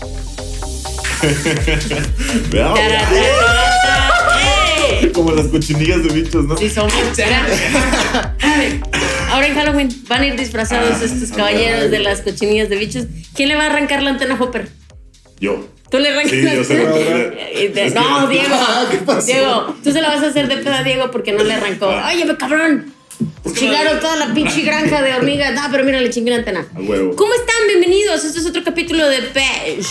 Como las cochinillas de bichos, ¿no? Sí, somos. Ahora en Halloween van a ir disfrazados Ah, estos ah, caballeros ay. de las cochinillas de bichos. ¿Quién le va a arrancar la antena Hopper? Yo. Tú le arrancas. Sí, yo se No, Diego. ¿Qué pasó? Diego, tú se la vas a hacer de pedo a Diego porque no le arrancó. Oye, ve, cabrón. Chingaron no- toda la pinche granja de hormigas. No, pero mira, le chingué la antena. A huevo. ¿Cómo están? Bienvenidos. Este es otro capítulo de Pesh.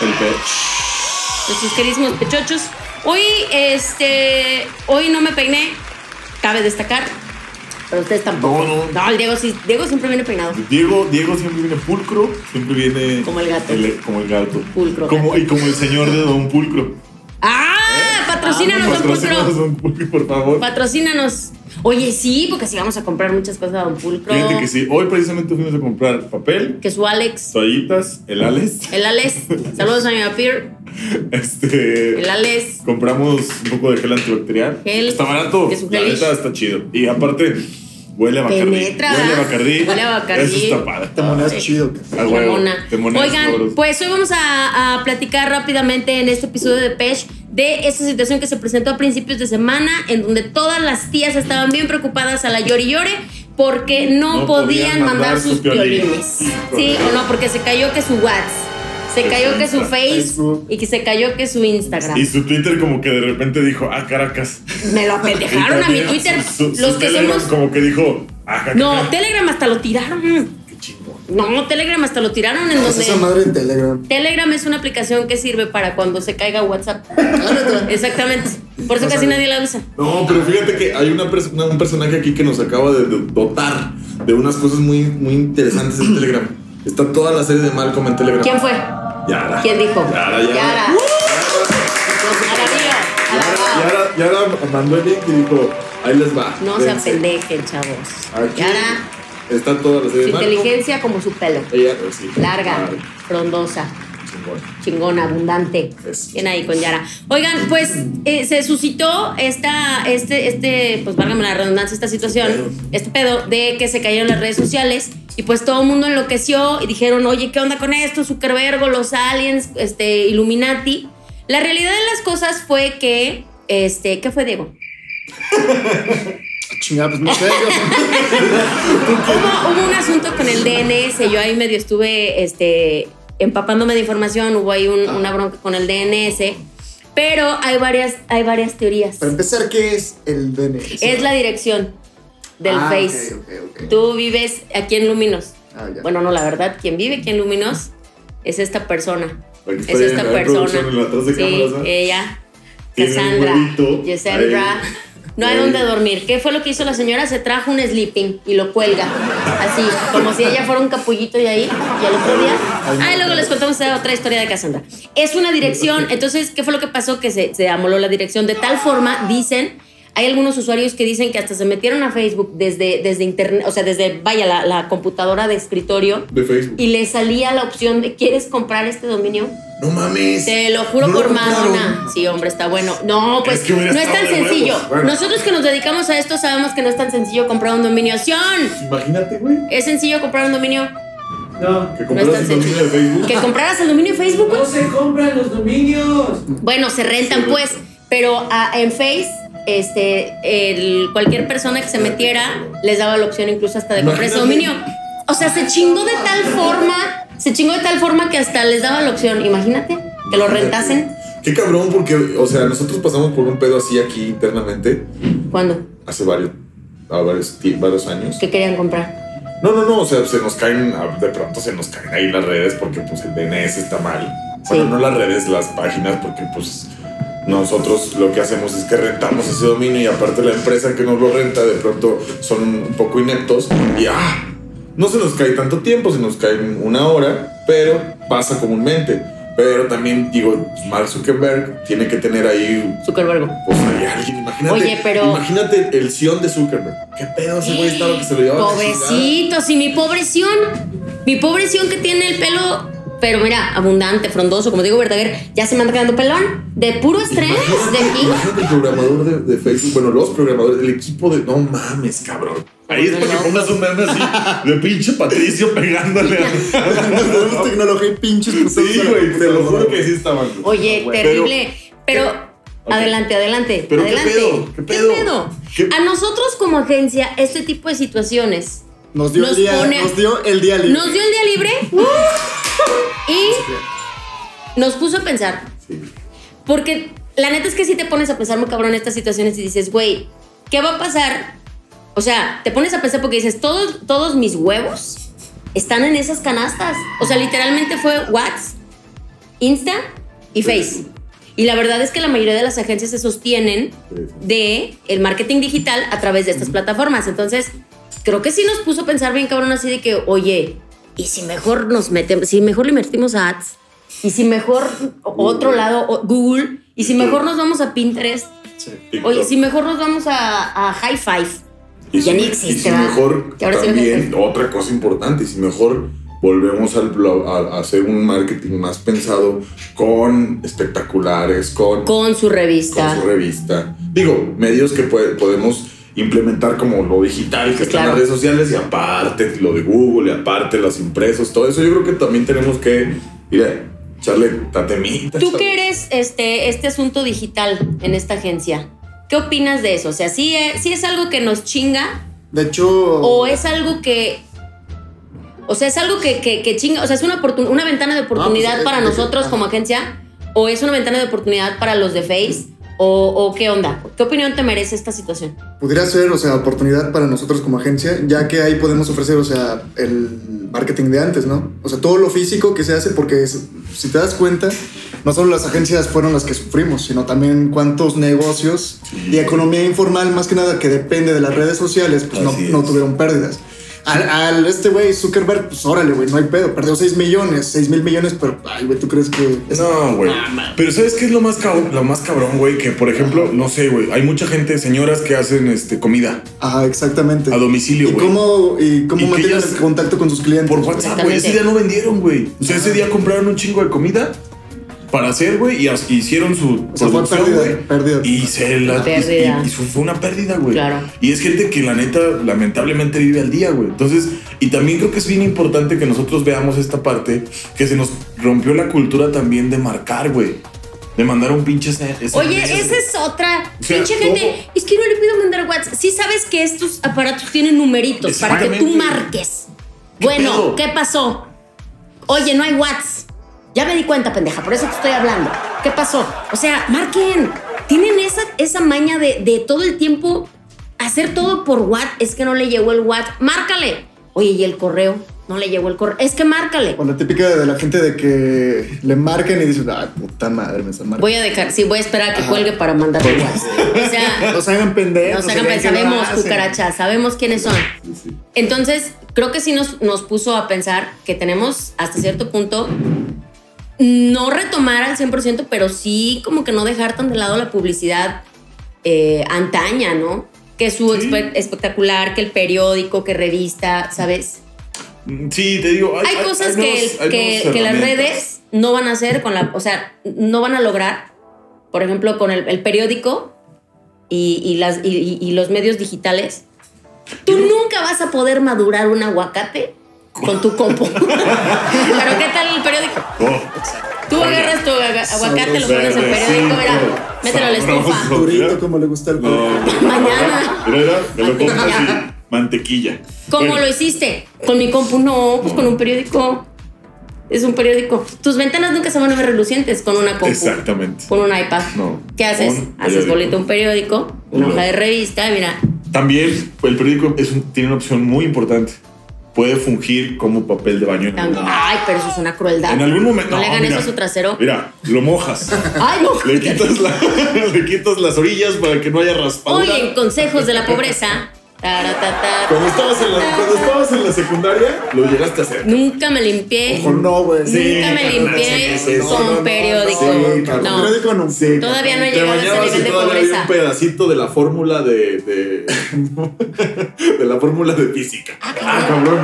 El pech. Nuestros queridísimos pechochos. Hoy, este. Hoy no me peiné. Cabe destacar. Pero ustedes tampoco. No, no. el Diego sí. Diego siempre viene peinado. Diego, Diego siempre viene pulcro, siempre viene. Como el gato. como el gato. Pulcro, Como, y como el señor de Don Pulcro. ¡Ah! Patrocínanos, Don Patrocínanos, Pulcro. Don Pulcro, por favor. Patrocínanos. Oye, sí, porque si vamos a comprar muchas cosas a Don Pulcro. Fíjate que sí. Hoy precisamente fuimos a comprar papel, Que su Alex. toallitas, el Alex. El Alex. Saludos a mi Apir. Este. El Alex. Compramos un poco de gel antibacterial. Gel. Está barato. Que su La neta está chido. Y aparte, huele a Bacardí. Penetra. Huele a Bacardí. Huele a Bacardí. Eso está padre. Te moneas chido. A La huevo. mona. Te moneas Oigan, sabroso. pues hoy vamos a, a platicar rápidamente en este episodio de Pesh de esta situación que se presentó a principios de semana en donde todas las tías estaban bien preocupadas a la llori llore porque no, No podían, podían mandar, mandar sus piolines. piolines. Sí o no, porque se cayó que su WhatsApp, se cayó que su Insta, Face Facebook. y que se cayó que su Instagram. Y su Twitter como que de repente dijo, ah, Caracas. Me lo apendejaron a mi Twitter. su- su- Los su que Telegram somos. como que dijo, ah, caca, No, caca". Telegram hasta lo tiraron. Qué chingón. No, Telegram hasta lo tiraron en Es donde. esa madre en Telegram. Telegram es una aplicación que sirve para cuando se caiga WhatsApp. Ah. Exactamente. Por eso No casi nadie la usa. No, pero fíjate que hay una pers- un personaje aquí que nos acaba de de dotar de unas cosas muy, muy interesantes en Telegram. Está toda la serie de Malcolm en Telegram. ¿Quién fue? Yara. ¿Quién dijo? Yara, Yara. Yara. Yara, Yara, Yara, Yara mandó el link y dijo, ahí les va. No se apendejen, chavos. Aquí Yara, Está toda la serie su inteligencia como su pelo. Ella, pues, sí. Larga, frondosa, chingón. chingona, abundante. Es- Bien ahí con Yara. Oigan, pues eh, se suscitó esta, este, este, pues válgame la redundancia, esta situación, este pedo de que se cayeron las redes sociales y pues todo el mundo enloqueció y dijeron, oye, ¿qué onda con esto? Zuckerberg, los aliens, este, Illuminati. La realidad de las cosas fue que, este, ¿qué fue Diego? Chingada, pues no sé. Hubo, hubo un asunto con el DNS, yo ahí medio estuve este, empapándome de información, hubo ahí un- una bronca con el DNS, pero hay varias, hay varias teorías. Para empezar, ¿qué es el DNS? Es la dirección del Ah, Face. ok, ok, ok. Tú vives aquí en Luminos. Ah. Bueno, no, la verdad, quien vive aquí en Luminos es esta persona. Es esta persona. de Sí, cámaras, ella. Cassandra. ahí. No hay dónde dormir. ¿Qué fue lo que hizo la señora? Se trajo un sleeping y lo cuelga. Así, como si ella fuera un capullito y ahí. Y al otro día. Ah, y luego les contamos otra historia de Cassandra. Es una dirección. Entonces, ¿qué fue lo que pasó? Que se, se amoló la dirección. De tal forma, dicen. Hay algunos usuarios que dicen que hasta se metieron a Facebook desde, desde internet, o sea, desde, vaya, la, la computadora de escritorio De Facebook. y le salía la opción de ¿quieres comprar este dominio? No mames. Te lo juro No por. Madonna. Sí, hombre, está bueno. No, pues Es que hubiera no es tan sencillo. Bueno. Nosotros que nos dedicamos a esto sabemos que no es tan sencillo comprar un dominio. ¡Sion! Imagínate, güey. ¿Es sencillo comprar un dominio? No, Que No compraras el dominio de. Facebook. ¿Que compraras el dominio de Facebook? güey? no se compran los dominios. Bueno, se rentan Sí, pues, pero ah, en Face, este, el, cualquier persona que se metiera les daba la opción incluso hasta de comprar ese dominio. O sea, se chingó de tal forma, se chingó de tal forma que hasta les daba la opción. Imagínate, que lo rentasen. Qué cabrón, porque, o sea, nosotros pasamos por un pedo así aquí internamente ¿Cuándo? hace varios, varios, varios años. ¿Qué querían comprar? No, no, no, o sea, se nos caen, de pronto se nos caen ahí las redes porque pues el DNS está mal. Bueno, Sí. no las redes, las páginas, porque pues nosotros lo que hacemos es que rentamos ese dominio y aparte la empresa que nos lo renta de pronto son un poco ineptos y ah, no se nos cae tanto tiempo, se nos cae una hora, pero pasa comúnmente. Pero también digo, Mark Zuckerberg tiene que tener ahí Zuckerberg. pues hay alguien, imagínate. Oye, pero- Imagínate el Sion de Zuckerberg. ¿Qué pedo ese güey estaba que se lo llevaba? Pobrecitos, y mi pobre Sion, mi pobre Sion que tiene el pelo, pero mira, abundante, frondoso, como digo Verdaguer, ya se me anda quedando pelón. De puro estrés, de aquí. Imagínate el programador de, de Facebook, bueno, los programadores, el equipo de. No mames, cabrón. Ahí es para que pongas un meme así de pinche Patricio pegándole a. Nos damos tecnología y pinches Sí, güey, te lo juro que sí estaban. Oye, Pero- terrible. Pero, adelante, adelante. Pero, ¿qué pedo? ¿Qué pedo? ¿Qué- A nosotros como agencia, este tipo de situaciones Nos dio, Nos el día, pone- nos dio el día libre. nos dio el día libre y nos puso a pensar. Porque la neta es que si te pones a pensar muy cabrón en estas situaciones y dices, güey, ¿qué va a pasar? O sea, te pones a pensar porque dices, todos, todos mis huevos están en esas canastas. O sea, literalmente fue WhatsApp, Insta y Face. Y la verdad es que la mayoría de las agencias se sostienen de el marketing digital a través de estas plataformas. Entonces, creo que sí nos puso a pensar bien cabrón así de que, oye, ¿y si mejor nos metemos, si mejor le invertimos a ads? ¿Y si mejor otro lado, Google? ¿Y si mejor nos vamos a Pinterest? Oye, si mejor nos vamos a, a High Five. Y ya si- ni Y existe, si ¿verdad? mejor, ahora también, otra cosa importante, y si mejor volvemos al, a, hacer un marketing más pensado con espectaculares, con, Con su con revista. su revista. Digo, medios que puede- podemos implementar como lo digital que Sí, está en las redes sociales y aparte lo de Google y aparte los impresos, todo eso yo creo que también tenemos que, mira, echarle tatemita. Tú que eres este, este asunto digital en esta agencia, ¿qué opinas de eso? O sea, ¿sí es, sí es algo que nos chinga De hecho, o es algo que... O sea, es algo que, que, que chinga, o sea, es una, oportun- una ventana de oportunidad pues, para es- nosotros como agencia o es una ventana de oportunidad para los de Face o, o qué onda? ¿Qué opinión te merece esta situación? pudiera ser, o sea, oportunidad para nosotros como agencia, ya que ahí podemos ofrecer, o sea, el marketing de antes, ¿no? O sea, todo lo físico que se hace, porque es- si te das cuenta, no solo las agencias fueron las que sufrimos, sino también cuántos negocios y economía informal, más que nada, que depende de las redes sociales, pues no, no tuvieron pérdidas. Al, al este güey, Zuckerberg, pues órale, güey, no hay pedo, perdió 6 millones, 6 mil millones, pero, ay, güey, ¿tú crees que... No, güey. Pero ¿sabes qué es lo más, cab- lo más cabrón, güey? Que, por ejemplo, no sé, güey, hay mucha gente, señoras que hacen este, comida Ajá, exactamente. a domicilio, ¿Y güey. cómo, y cómo Y que mantienen ellas- el contacto con sus clientes? Por? WhatsApp, güey. Ese día no vendieron, güey. O sea, ese día compraron un chingo de comida para hacer, güey, y hicieron su O sea, fue producción, pérdida, güey. pérdida. Y se la Pérdida. Y, y fue una pérdida, güey. Claro. Y es gente que la neta, lamentablemente, vive al día, güey. Entonces, y también creo que es bien importante que nosotros veamos esta parte que se nos rompió la cultura también de marcar, güey. De mandar un pinche. Oye, esa es otra. O sea, Pinche ¿cómo? gente, es que no le pido mandar WhatsApp. Sí sabes que estos aparatos tienen numeritos para que tú marques. Bueno, pedo? ¿qué pasó? Oye, no hay WhatsApp. Ya me di cuenta, pendeja, por eso te estoy hablando. ¿Qué pasó? O sea, marquen. Tienen esa, esa maña de, de todo el tiempo hacer todo por WhatsApp. Es que no le llegó el WhatsApp. Márcale. Oye, ¿y el correo? No le llegó el correo. Es que márcale. O la típica de la gente de que le marquen y dicen, ay, puta madre, me están marcando. Voy a dejar, sí, voy a esperar a que Ajá. cuelgue para mandar el WhatsApp. O sea, No se hagan pendejos. No se hagan lo sabemos, cucarachas, sabemos quiénes son. Sí, sí. Entonces, creo que sí nos, nos puso a pensar que tenemos hasta cierto punto no retomar al 100%, pero sí como que no dejar tan de lado la publicidad eh, antaña, ¿no? Que su Sí. espe- espectacular, que el periódico, que revista, ¿sabes? Sí, te digo. Hay, cosas que, hay que- las redes no van a hacer con la, o sea, no van a lograr, por ejemplo, con el, el periódico y, y las, y los medios digitales. Tú nunca vas a poder madurar un aguacate con tu compu. Pero ¿qué tal el periódico? Oh, Tú agarras tu aguacate, lo pones en el periódico, mira, mételo a la estufa. Durito como le gusta el No. Mañana. Mira, mira, me lo pongo Mantequilla. así. Mantequilla. ¿Cómo Bueno, lo hiciste? ¿Con mi compu? No, pues con un periódico. Es un periódico. Tus ventanas nunca se van a ver relucientes con una compu. Exactamente. Con un iPad. No. ¿Qué haces? Haces periódico. bolito un periódico, una hoja de revista, mira. También el periódico es un- tiene una opción muy importante. Puede fungir como papel de baño. Ay, pero eso es una crueldad. En algún momento. No, le hagan mira, eso a su trasero. Mira, lo mojas. Ay, no. le, quitas la- le quitas las orillas para que no haya raspadura. Hoy en Consejos de la Pobreza. Cuando estabas, en la, cuando estabas en la secundaria, lo llegaste a hacer. Nunca me limpié. Ojo, no, güey. Sí, Nunca me limpié sí, sí. con No, no, no, periódico. sí, No. periódico no. Sí, Todavía no he llegado a ese nivel de todavía había pobreza. un pedacito de la fórmula de, de, de la fórmula de física. Ah, cabrón.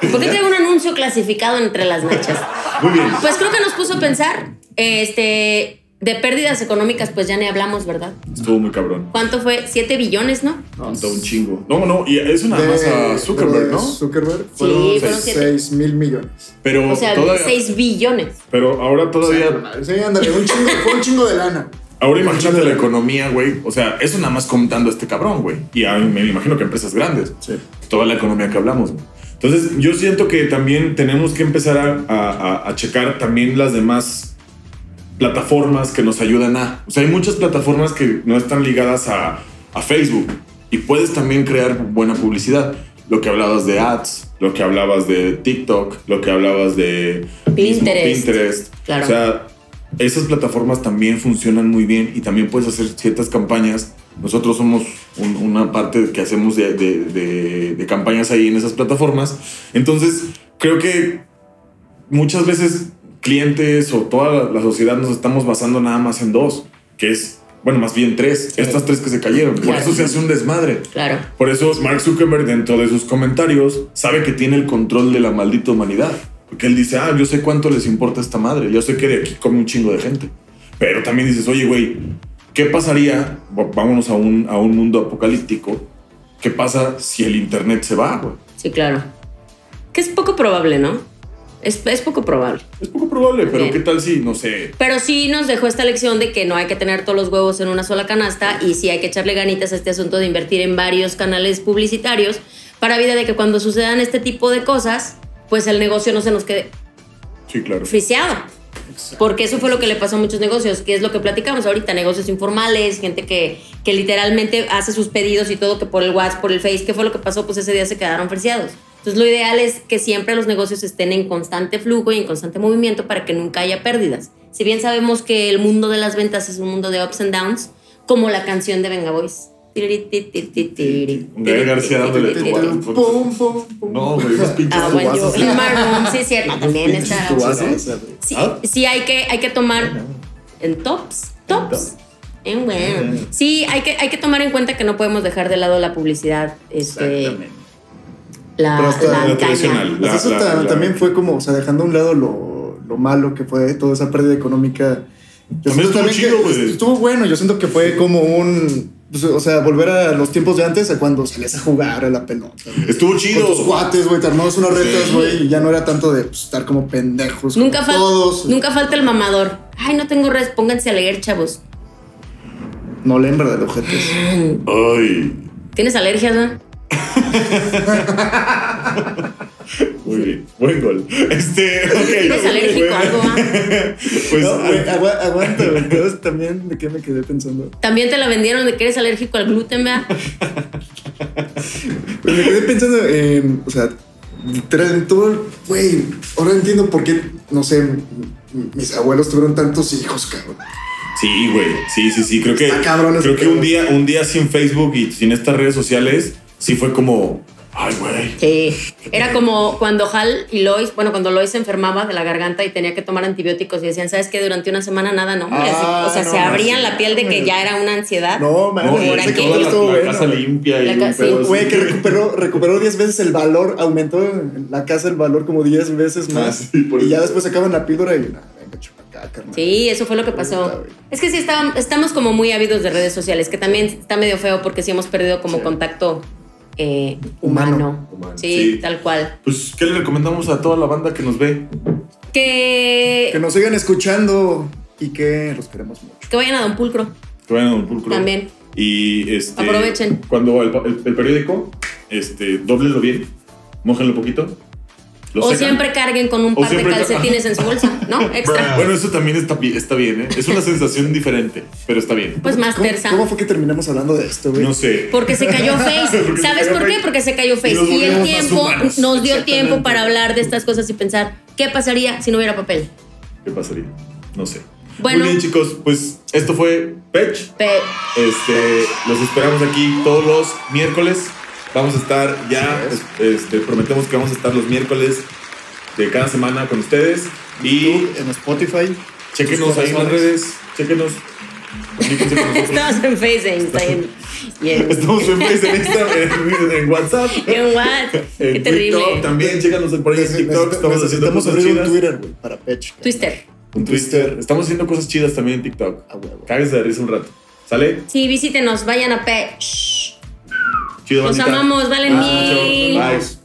Sí. ¿Por qué traigo un anuncio clasificado entre las nachas? Muy bien. Pues creo que nos puso a pensar. Este. De pérdidas económicas, pues ya ni hablamos, ¿verdad? Estuvo muy cabrón. ¿Cuánto fue? Siete billones, ¿no? Todo un chingo. No, no, y eso nada más a Zuckerberg, ¿no? Zuckerberg Sí, fueron fueron siete. 6 mil millones. Pero O sea, todavía. seis billones. Pero ahora todavía. Sí, ándale, un chingo, fue un chingo de lana. Ahora imagínate la economía, güey. O sea, eso nada más contando a este cabrón, güey. Y a- me imagino que empresas grandes. Sí. Toda la economía que hablamos, güey. Entonces, yo siento que también tenemos que empezar a, a- a- a checar también las demás plataformas que nos ayudan a. O sea, hay muchas plataformas que no están ligadas a, a Facebook y puedes también crear buena publicidad. Lo que hablabas de ads, lo que hablabas de TikTok, lo que hablabas de Pinterest. Pinterest. Claro. O sea, esas plataformas también funcionan muy bien y también puedes hacer ciertas campañas. Nosotros somos un- una parte que hacemos de, de- de- de campañas ahí en esas plataformas. Entonces, creo que muchas veces clientes o toda la, sociedad nos estamos basando nada más en dos, que es, bueno, más bien tres. Estas tres que se cayeron. Por Claro. eso se hace un desmadre. Claro. Por eso Mark Zuckerberg dentro de sus comentarios sabe que tiene el control de la maldita humanidad. Porque él dice, ah, yo sé cuánto les importa esta madre, yo sé que de aquí come un chingo de gente. Pero también dices, oye, güey, ¿qué pasaría? Vámonos a un, a un mundo apocalíptico. ¿Qué pasa si el Internet se va, güey? Sí, claro. Que es poco probable, ¿no? Es, es poco probable. Es poco probable, pero Bien. ¿qué tal si, no sé, Pero sí nos dejó esta lección de que no hay que tener todos los huevos en una sola canasta y sí hay que echarle ganitas a este asunto de invertir en varios canales publicitarios para vida de que cuando sucedan este tipo de cosas, pues el negocio no se nos quede sí, claro. Porque eso fue lo que le pasó a muchos negocios, que es lo que platicamos ahorita, negocios informales, gente que, que literalmente hace sus pedidos y todo, que por el WhatsApp, por el Face, ¿qué fue lo que pasó? Pues ese día se quedaron friseados. Entonces lo ideal es que siempre los negocios estén en constante flujo y en constante movimiento para que nunca haya pérdidas. Si bien sabemos que el mundo de las ventas es un mundo de ups and downs, como la canción de Venga Boys. Gael García dándole tu Pum, pum, pum. No, güey, unos pinches Ah, bueno, tubazos. en Maroon, sí es cierto, también Pinches está. tubazos. Sí, ¿Ah? sí hay que, hay que tomar en tops, tops. En bueno. Sí, hay que, hay que tomar en cuenta que no podemos dejar de lado la publicidad, este, la, Pero hasta la la tradicional. Pues La- eso la- ta- la- también fue como, o sea, dejando a un lado lo, lo malo que fue toda esa pérdida económica. Yo También siento estuvo chido, que güey. estuvo bueno. Yo siento que fue como un. Pues, o sea, volver a los tiempos de antes, a cuando salías a jugar a la pelota. güey. Estuvo chido. Con tus cuates, güey, te armabas unas retas, Sí. güey, y ya no era tanto de pues, estar como pendejos. Nunca, como fal- todos. nunca falta el mamador. Ay, no tengo res, pónganse a leer, chavos. No leen verdad, ojetes. Ay. ¿Tienes alergias, no? Muy bien, buen gol. Este, ok. ¿Eres alérgico a algo, ah? Pues, no, güey, ah, agua- aguanta. Entonces también de qué me quedé pensando. También te la vendieron de que eres alérgico al gluten, ¿verdad? Pues me quedé pensando en, o sea, literal, en todo, güey, ahora entiendo por qué, no sé, mis abuelos tuvieron tantos hijos, cabrón. sí, güey. Sí, sí, sí. Creo que, Está cabrón creo que un día, un día sin Facebook y sin estas redes sociales, sí fue como, ay, güey. Sí. Era como cuando Hal y Lois, bueno, cuando Lois se enfermaba de la garganta y tenía que tomar antibióticos y decían, ¿sabes qué? Durante una semana nada, ¿no? Ah, o sea, no, se abrían no, la piel de que ya era una ansiedad. No, man, No, aquí. que la, la bueno, casa güey. limpia y La ca- sí. Güey, que recuperó, recuperó 10 veces el valor, aumentó en la casa el valor como 10 veces más. Ah, sí, por y ya después sacaban la píldora y, nah, venga, chupa acá, carnal. Sí, eso fue lo que pasó. Es que sí, está- estamos como muy ávidos de redes sociales, que también está medio feo porque sí hemos perdido como Sí. contacto eh, humano. Humano. Humano. Sí, Sí. tal cual. Pues, ¿qué le recomendamos a toda la banda que nos ve? Que, Que nos sigan escuchando y que los queremos mucho. que vayan a Don Pulcro Que vayan a Don Pulcro. también. Y este. Aprovechen. Cuando el, el- el periódico, este, doblenlo bien, mójenlo un poquito. Lo O secan. siempre carguen con un O par de ca- calcetines en su bolsa, ¿no? Extra. Bueno, eso también está, está bien, ¿eh? Es una sensación diferente, pero está bien. Pues más ¿Cómo, tersa. ¿Cómo fue que terminamos hablando de esto, güey? No sé. Porque se cayó Face. ¿Sabes por qué? Face. Porque se cayó Face. Y el tiempo nos dio tiempo para hablar de estas cosas y pensar, ¿qué pasaría si no hubiera papel? ¿Qué pasaría? No sé. Bueno. Muy bien, chicos. Pues esto fue Pech. Pe- Este, los esperamos aquí todos los miércoles. Vamos a estar ya, este, prometemos que vamos a estar los miércoles de cada semana con ustedes. Y YouTube, en Spotify. chequenos ahí en las redes, chequenos. Estamos en Face, en Estamos en Facebook, en Instagram, en, en WhatsApp. en What. Qué En terrible. TikTok también, chécanos por ahí en TikTok. Estamos haciendo cosas abrir un chidas. Twitter, güey, para Pech. Twister. un Twister. Estamos haciendo cosas chidas también en TikTok. A huevo. Cáguense de risa un rato. ¿Sale? Sí, visítenos, vayan a P. Chido, Los amamos, valen mil. Bye.